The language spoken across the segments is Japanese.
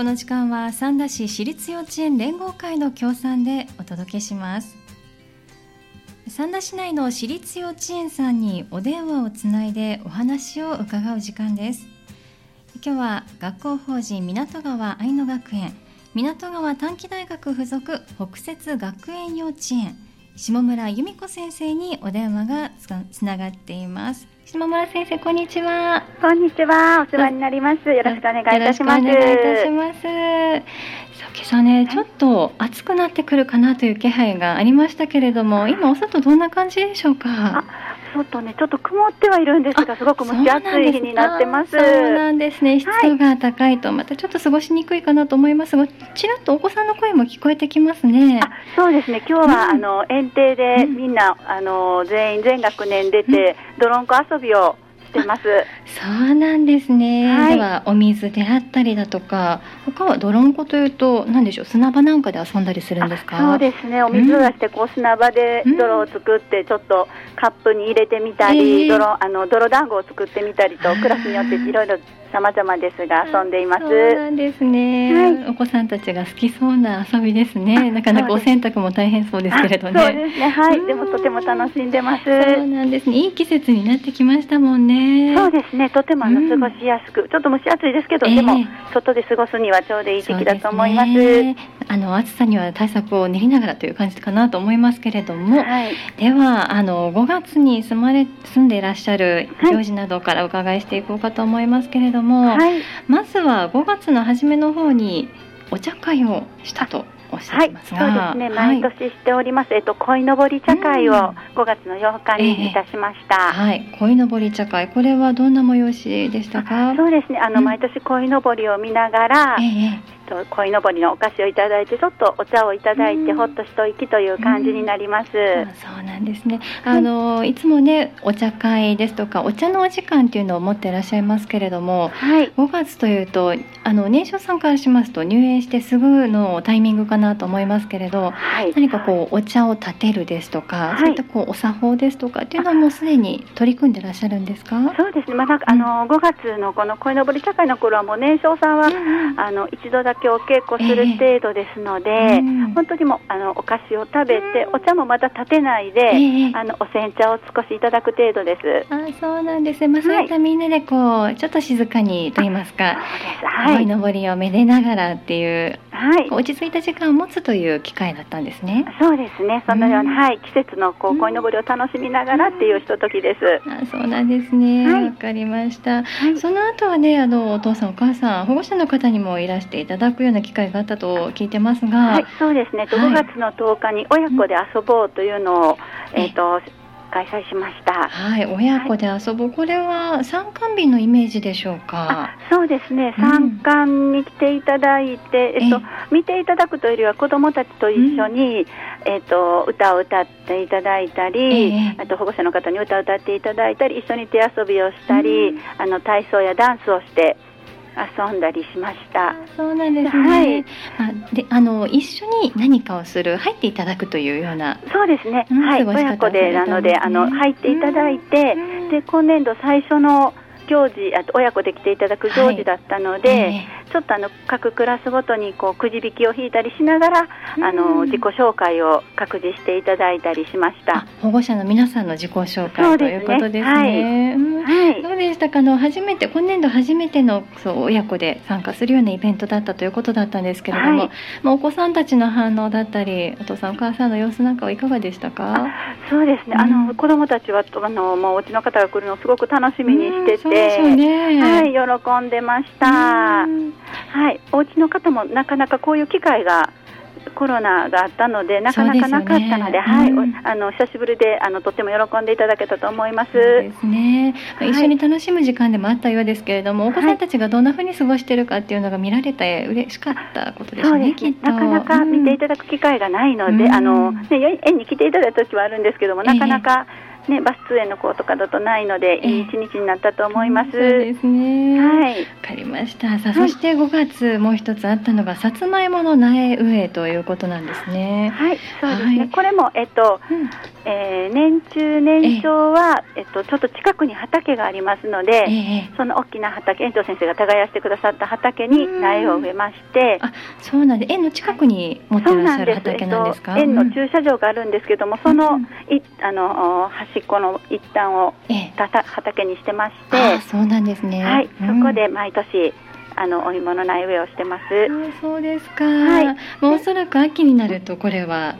この時間は三田市私立幼稚園連合会の協賛でお届けします。三田市内の私立幼稚園さんにお電話をつないでお話を伺う時間です。今日は学校法人港川愛の学園港川短期大学附属北摂学園幼稚園下村由美子先生にお電話がつながっています。下村先生こんにちは。こんにちは。お世話になります。よろしくお願いいたします。お願いいたします。さあ今朝ね、ちょっと暑くなってくるかなという気配がありましたけれども今お外どんな感じでしょうか？外ねちょっと曇ってはいるんですがすごく蒸し暑い日になってます。そうなんですね。湿度が高いとまたちょっと過ごしにくいかなと思います。がちらっとお子さんの声も聞こえてきますね。そうですね。今日は、うん、あの園庭でみんな、うん、あの全員全学年出て、うん、ドロンコ遊びをしてます。そうなんですね。はい、ではお水であったりだとか、他は泥んこというと何でしょう、砂場なんかで遊んだりするんですか？そうですね。お水を出してこう砂場で泥を作ってちょっとカップに入れてみたり、うん、泥あの泥団子を作ってみたりとクラスによっていろいろ様々ですが遊んでいます。そうなんですね、はい、お子さんたちが好きそうな遊びですね。なかなかお洗濯も大変そうですけれどね。そうですね。はい。でもとても楽しんでます。そうなんですね。いい季節になってきましたもんね。そうですね。とてもあの過ごしやすく、うん、ちょっと蒸し暑いですけど、えー、でも外で過ごすにはちょうどいい時期だと思います。ね、あの暑さには対策を練りながらという感じかなと思いますけれども、はい、ではあの5月に住まれ住んでいらっしゃる行事などからお伺いしていこうかと思いますけれども。はい。まずは5月の初めの方にお茶会をしたとおっしゃってますが、はい、そうですね、毎年しております、えっと鯉のぼり茶会を5月の8日にいたしました。えー、はい、鯉のぼり茶会、これはどんな催しでしたか？そうですね、あの、毎年鯉のぼりを見ながら、えーと鯉のぼりのお菓子をいただいてちょっとお茶をいただいて、ほっと一息という感じになります、うん、そうなんですね。あの、はい、いつもねお茶会ですとかお茶のお時間っていうのを持っていらっしゃいますけれども、はい、5月というとあの年少さんからしますと入園してすぐのタイミングかなと思いますけれど、はい、何かこうお茶を立てるですとか、そういったこうお作法ですとかっていうのはもうすでに取り組んでらっしゃるんですか？そうですね、まあ、あの5月のこの鯉のぼり茶会の頃はもう年少さんは、うん、あの一度だけお稽古する程度ですので、えー、本当にもあのお菓子を食べて、お茶もまた立てないで、えー、あのお煎茶を少しいただく程度です。あそうなんです。ね、まあ、そういったみんなでこうちょっと静かにと言いますか、はい、のぼりをめでながらっていう、はい、落ち着いた時間を持つという機会だったんですね。そうですね、そのような、はい、季節のこう鯉のぼりを楽しみながらっていうひとときです。あそうなんですね、わ、はい、かりました。その後はね、あのお父さんお母さん保護者の方にもいらしていただくような機会があったと聞いてますが、はい、そうですね。5月の10日に親子で遊ぼうというのを、えっ、と開催しました。はい、親子で遊ぶ、はい、これは参観日のイメージでしょうか？そうですね、参観に来ていただいて、うん、えっと、見ていただくというよりは子どもたちと一緒に、うん、えっと、歌を歌っていただいたり、えー、あと保護者の方に歌を歌っていただいたり、一緒に手遊びをしたり、うん、あの体操やダンスをして。遊んだりしました。そうなんですね。はい、あで、あの一緒に何かをする、入っていただくというような。そうですね。はい、親子でなので、あの入っていただいて、で今年度最初の行事、あと親子で来ていただく行事だったので、はいえーちょっとあの各クラスごとにこうくじ引きを引いたりしながら、あの自己紹介を各自していただいたりしました。保護者の皆さんの自己紹介、ね、ということですね。はい、どうでしたか？あの初めて今年度初めてのそう親子で参加するようなイベントだったということだったんですけれども、はい、まあ、お子さんたちの反応だったりお父さんお母さんの様子なんかはいかがでしたか？そうですね、うん、あの子どもたちはあのもうお家の方が来るのをすごく楽しみにしてて、ね、はい、喜んでました。はい、お家の方もなかなかこういう機会がコロナがあったのでなかなかなかったので、ね、はい、うん、あの久しぶりであのとっても喜んでいただけたと思います。ですね。はい、一緒に楽しむ時間でもあったようですけれども、お子さんたちがどんなふうに過ごしているかっていうのが見られて嬉しかったことですね。すね。なかなか見ていただく機会がないので、うん、あのね園に来ていただいた時はあるんですけども、なかなか、えーね、バス通園の子とかだとないので、いい一日になったと思います。そうですね。はい。わかりました。さあ、そして5月、もう一つあったのが、さつまいもの苗植えということなんですね。はい、そうですね。はい、これも、えっと、うん、えー、年中年長は、えっと、ちょっと近くに畑がありますので、えー、その大きな畑、園長先生が耕してくださった畑に苗を植えまして、あ、そうなんで、園の近くに持ってらっしゃる畑なんですか？園の駐車場があるんですけども、その、い、あの、端っこの一端を、たた、畑にしてまして。そうなんですね。はい、そこで毎年。あのお芋の苗植えをしてます。そうですか。はい。もうおそらく秋になるとこれは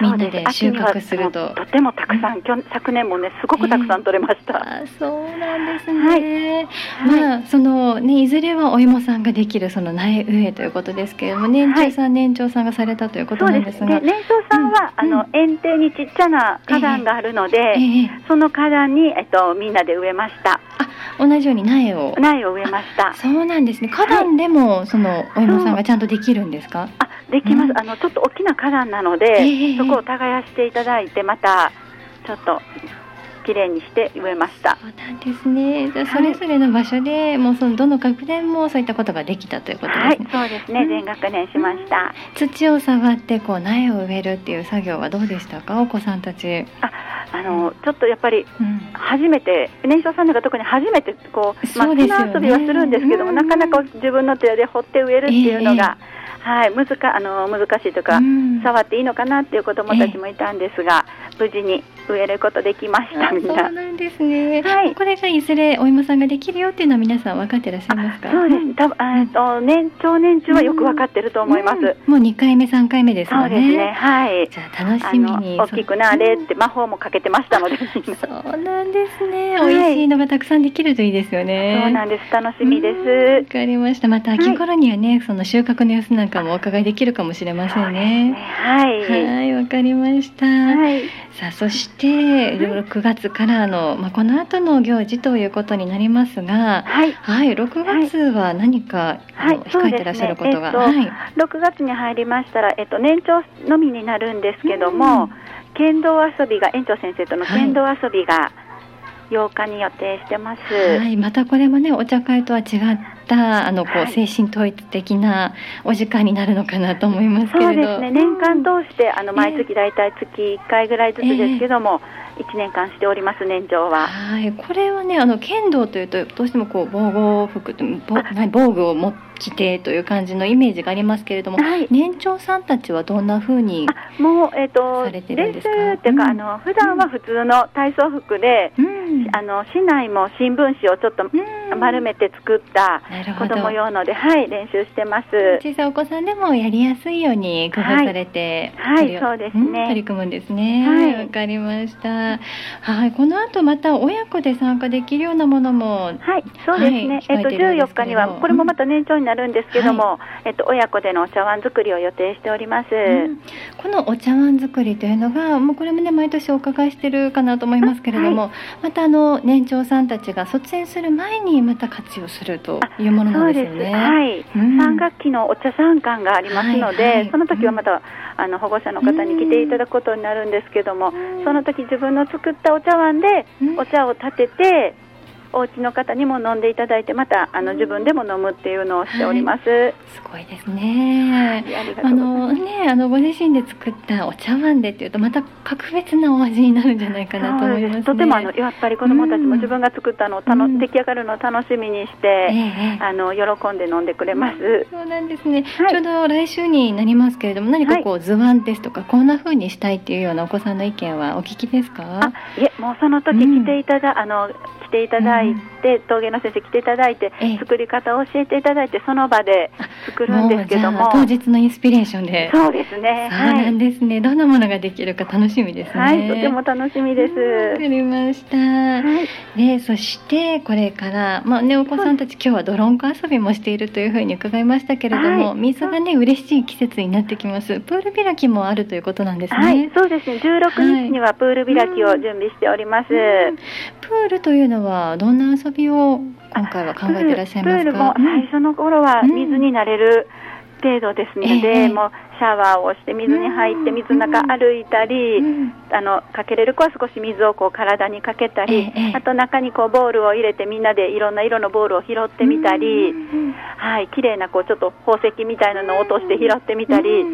みんなで収穫すると。とてもたくさん、去昨年もねすごくたくさん取れました、えー、そうなんですね、はい、まあそのねいずれはお芋さんができるその苗植えということですけれども年長さん、はい、年長さんがされたということなんですが、ね、年長さんは、うん、あの園庭にちっちゃな花壇があるので、えーえー、その花壇にえっとみんなで植えました。あ同じように苗を。苗を植えました。そうなんですね。花壇でも、はい、そのお芋さんがちゃんとできるんですか？あできます、うん、あのちょっと大きな花壇なので、えー、そこを耕していただいてまたちょっときれいにして植えました。そうなんですね。じゃそれぞれの場所で、はい、もうそのどの学年もそういったことができたということですね、はい、そうですね、全学年しました、土を触ってこう苗を植えるっていう作業はどうでしたか？お子さんたち。ああのちょっとやっぱり初めて、うん、年少さんなんか特に初めてこう、まあ、ね、遊びはするんですけども、なかなか自分の手で掘って植えるっていうのが、えーはい、難かあの難しいとか、うん、触っていいのかなっていう子どもたちもいたんですが、え無事に植えることできましたみんな。そうなんですね。はい。これがいずれお芋さんができるよっていうのは皆さん分かってらっしゃいますか？そうです。多分えっと年長年中はよく分かってると思います。うんうん、もう二回目三回目ですね。そうですね。はい。じゃあ楽しみに。大きくなれって魔法もかけてましたので。そうなんですね。美味しいのがたくさんできるといいですよね。そうなんです。楽しみです。わかりました。また秋頃にはね、その収穫の様子なんかもお伺いできるかもしれませんね。はい。はい、わかりました。はい。さあそして6月からの、まあ、この後の行事ということになりますが、はい、はい、6月は何か、はい、控えてらっしゃることが、はい、ねえっと、6月に入りましたら、えっと、年長のみになるんですけども、剣道遊びが園長先生との剣道遊びが、8日に予定してます。はい、またこれもねお茶会とは違ったあのこう、はい、精神統一的なお時間になるのかなと思いますけれど。そうですね。年間通してあの毎月だいたい月1回ぐらいずつですけども。えー1年間しております年長ははいこれはねあの剣道というとどうしてもこう防護服防具を持着てという感じのイメージがありますけれども、はい、年長さんたちはどんなふうにもう、えーと、されてるんですか？練習っていうか、うん、あの普段は普通の体操服で、うん、あの市内も新聞紙をちょっと丸めて作った子供用ので、はい、練習してます。小さいお子さんでもやりやすいように工夫されて、はい、はい、そうですね。取り組むんですね。はい。わかりました。はいこの後また親子で参加できるようなものもはいそうですね、えっと14日にはこれもまた年長になるんですけども、はい、えっと、親子でのお茶碗作りを予定しております、うん、このお茶碗作りというのがもうこれもね毎年お伺いしてるかなと思いますけれども、はい、またあの年長さんたちが卒園する前にまた活用するというものなんですよね。はい、うん、3学期のお茶参観がありますので、はい。はい、その時はまた、あの保護者の方に来ていただくことになるんですけども、その時自分の作ったお茶碗でお茶を立ててお家の方にも飲んでいただいてまたあの自分でも飲むっていうのをしております、はい、すごいですね、あのねあのご自身で作ったお茶碗でっていうとまた格別なお味になるんじゃないかなと思います、ね、とてもあのやっぱり子どもたちも自分が作ったのをたの、うん、出来上がるのを楽しみにして、えー、あの喜んで飲んでくれます、そうなんですね、はい、ちょうど来週になりますけれども何かこう、はい、図案ですとかこんな風にしたいっていうようなお子さんの意見はお聞きですか？いえもうその時来ていただ、うん、あの来ていただいて、陶芸の先生来ていただいて、作り方を教えていただいてその場で作るんですけども。当日のインスピレーションで。そうですね。そうなんですね、はい、どんなものができるか楽しみですね。はいとても楽しみです。わかりました、はい、でそしてこれからまあねお子さんたち今日はドロンコ遊びもしているというふうに伺いましたけれども、はい、水がね嬉しい季節になってきます。プール開きもあるということなんですね。はい。そうですね。16日にはプール開きを準備しております、うん、プールというのはどんな遊びを今回は考えていらっしゃいますか？プールも最初の頃は水になれる、程度ですので、えー、もうシャワーをして水に入って水の中歩いたり、あのかけれる子は少し水をこう体にかけたり、えー、あと中にこうボールを入れてみんなでいろんな色のボールを拾ってみたり、はい綺麗なこうちょっと宝石みたいなのを落として拾ってみたり、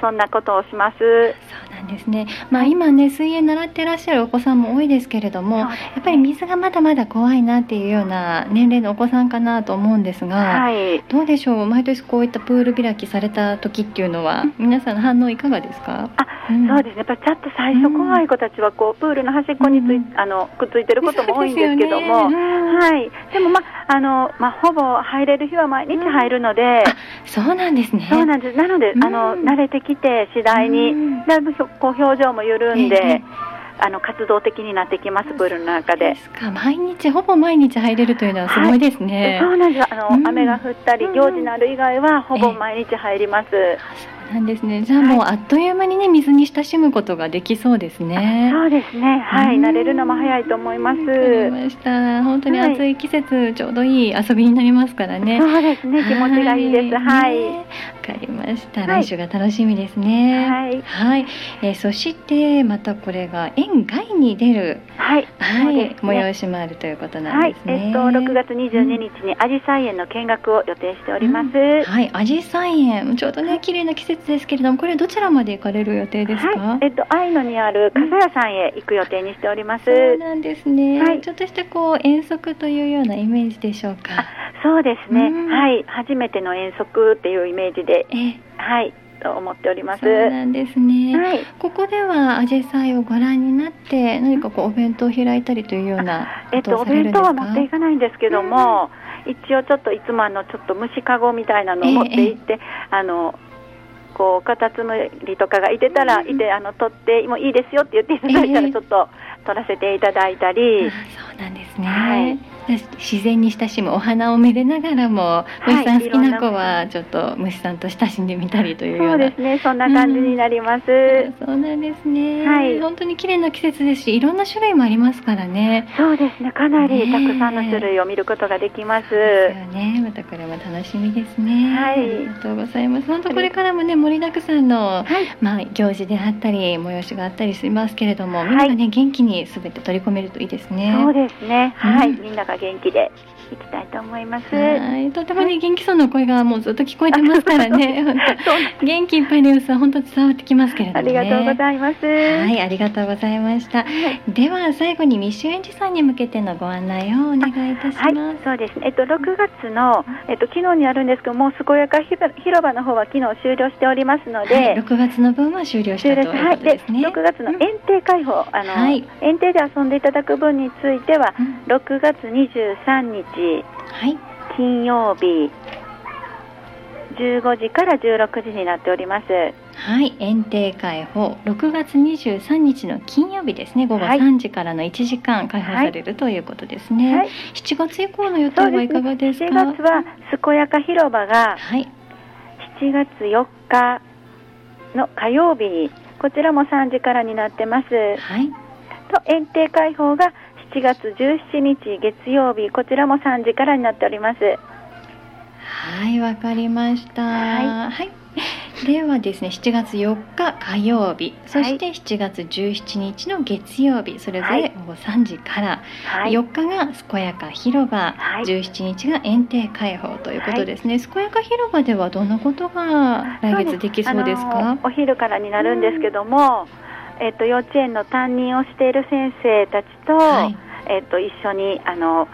そんなことをします。そうなんですね。まあ今ね水泳習ってらっしゃるお子さんも多いですけれども、やっぱり水がまだまだ怖いなっていうような年齢のお子さんかなと思うんですが、はい、どうでしょう？毎年こういったプール開きされた時っていうのは、皆さんの反応いかがですか？あ、うん、そうですね。やっぱちょっと最初怖い子たちはこうプールの端っこについ、うん、あのくっついてることも多いんですけども、ね、はい。でもまああのまあほぼ入れる日は毎日入るので、そうなんですね。そうなんです。なので、あの慣れてきて次第に、だいぶこう表情も緩んで。えーあの活動的になってきますプールの中で。毎日ほぼ毎日入れるというのはすごいですね。はい、そうなんです。あの、うん、雨が降ったり行事のある以外はほぼ毎日入ります。えーなんですね。じゃあもうあっという間にね水に親しむことができそうですね。そうですね。はい、慣れるのも早いと思います。わかりました。本当に暑い季節、はい、ちょうどいい遊びになりますからね。そうですね。気持ちがいいです。はい。わ、ね、かりました。来週が楽しみですね。はい。はい。えー、そしてまたこれが園外に出るはい。はい。ね、催しもあるということなんですね。はい、えっと6月22日にアジサイ園の見学を予定しております。うん、はい。アジサイ園ちょうどね綺麗な季節ですけれども、これどちらまで行かれる予定ですか？はい、えっと愛野にある笠屋さんへ行く予定にしております。そうなんですね。はい、ちょっとしたこう遠足というようなイメージでしょうか？そうですね。はい、初めての遠足っていうイメージで、えはいと思っております。そうなんですね。はい、ここではアジサイをご覧になって何かこうお弁当を開いたりというようなえっとお弁当は持っていかないんですけども、うん、一応ちょっといつもあのちょっと虫かごみたいなのを持って行って、えー、あのこうカタツムリとかがいてたら、いてあの取ってもいいですよって言っていただいたらちょっと取らせていただいたり、えー、そうなんですね。はい自然に親しむお花をめでながらも、虫さん好きな子はちょっと虫さんと親しんでみたりというような。そうですね。そんな感じになります、うん、そうなんですね。はい。本当に綺麗な季節ですしいろんな種類もありますからね。そうですね。かなりたくさんの種類を見ることができます、ですよね。またこれも楽しみですね。はい。ありがとうございます。本当これからもね盛りだくさんの、はい、まあ行事であったり催しがあったりしますけれども、みんながね元気にすべて取り込めるといいですね。そうですね。はい、みんなが元気でいきたいと思います。はい、とてもね元気そうな声がもうずっと聞こえてますからね。元気いっぱいの様子は本当伝わってきますけれども、ね、ありがとうございます。はい、ありがとうございました。はい、では最後にミッシュエンジさんに向けてのご案内をお願いいたします。はい、そうですね。えっと6月のえっと昨日にあるんですけども健やか広場の方は昨日終了しておりますので、はい、6月の分は終了したということですね。はい、6月の園庭開放あの、はい、園庭で遊んでいただく分については、うん、6月23日。はい、金曜日15時から16時になっております。はい。園庭開放6月23日の金曜日ですね。午後3時からの1時間開放される、ということですね、はい、7月以降の予定はいかがですかす、ね、7月は健やか広場が7月4日の火曜日にこちらも3時からになってます、はい、と園庭開放が7月17日月曜日こちらも3時からになっております。はいわかりました。はい、はい。ではですね7月4日火曜日そして7月17日の月曜日それぞれ午後3時から、はい、4日が健やか広場、はい、17日が園庭開放ということですね、はい、健やか広場ではどんなことが来月できそうですか？お昼からになるんですけども、えっと、幼稚園の担任をしている先生たちと、はい、えっと、一緒にあの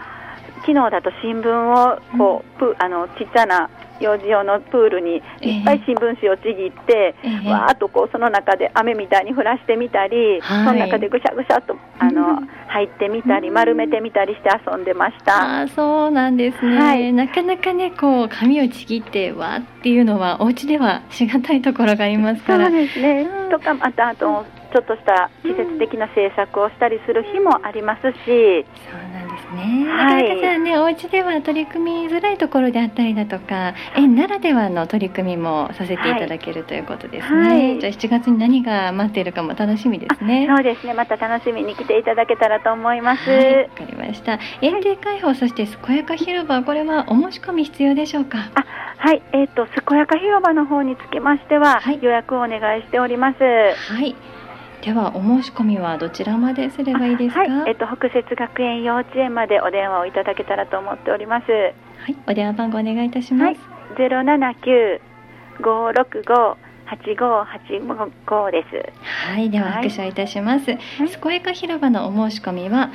昨日だと新聞をこう、うん、あのちっちゃな幼児用のプールにいっぱい新聞紙をちぎって、えー、わーっとこうその中で雨みたいに降らしてみたり、はい、その中でぐしゃぐしゃとあの、うん、入ってみたり丸めてみたりして遊んでました。あそうなんですね、はい、なかなかねこう紙をちぎってわーっていうのはお家ではしがたいところがありますから。そうですね、うん、とかまたあとちょっとした季節的な制作をしたりする日もありますし。そうなんですね。はい、なかなかじゃあね、お家では取り組みづらいところであったりだとか、園ならではの取り組みもさせていただけるということですね。はい、じゃあ7月に何が待っているかも楽しみですね。そうですね。また楽しみに来ていただけたらと思います。わ、はい、かりました。園庭開放、そして健やか広場、これはお申し込み必要でしょうか？あ、はい。えっ、ー、と健やか広場の方につきましては、予約をお願いしております。はい。ではお申し込みはどちらまですればいいですか、はい、えっと、北摂学園幼稚園までお電話をいただけたらと思っております。はいお電話番号お願いいたします。ゼロ七九五、はい8585です。はいでは拍手いたします、はい、健やか広場のお申し込みは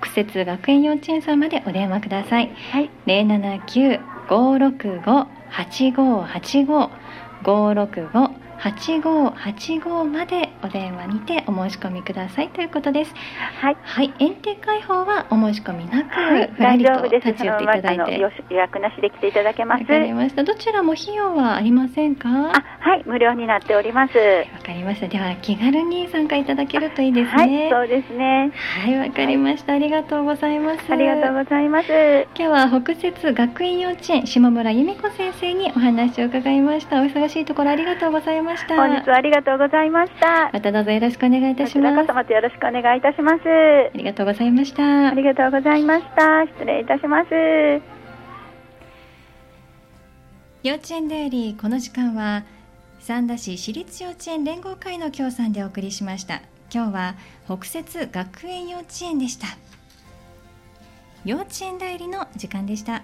北摂学園幼稚園さんまでお電話ください、はい、零七九五六五八五八五五六五。8585までお電話にてお申し込みくださいということです。はい。はい。園庭開放はお申し込みなく、はい、ふらりと立ち寄っていただいて、予約なしで来ていただけます。わかりました。どちらも費用はありませんか？あ、はい、無料になっております。わかりました。では気軽に参加いただけるといいですね。はい、そうですね。はい、わかりました、ありがとうございます。ありがとうございます。今日は北摂学院幼稚園下村由美子先生にお話を伺いました。お忙しいところありがとうございました。本日はありがとうございました。またどうぞよろしくお願いいたします。こちらこそよろしくお願いいたします。ありがとうございました。ありがとうございました。失礼いたします。幼稚園デイリーこの時間は三田市私立幼稚園連合会の協賛でお送りしました。今日は北摂学園幼稚園でした。幼稚園代理の時間でした。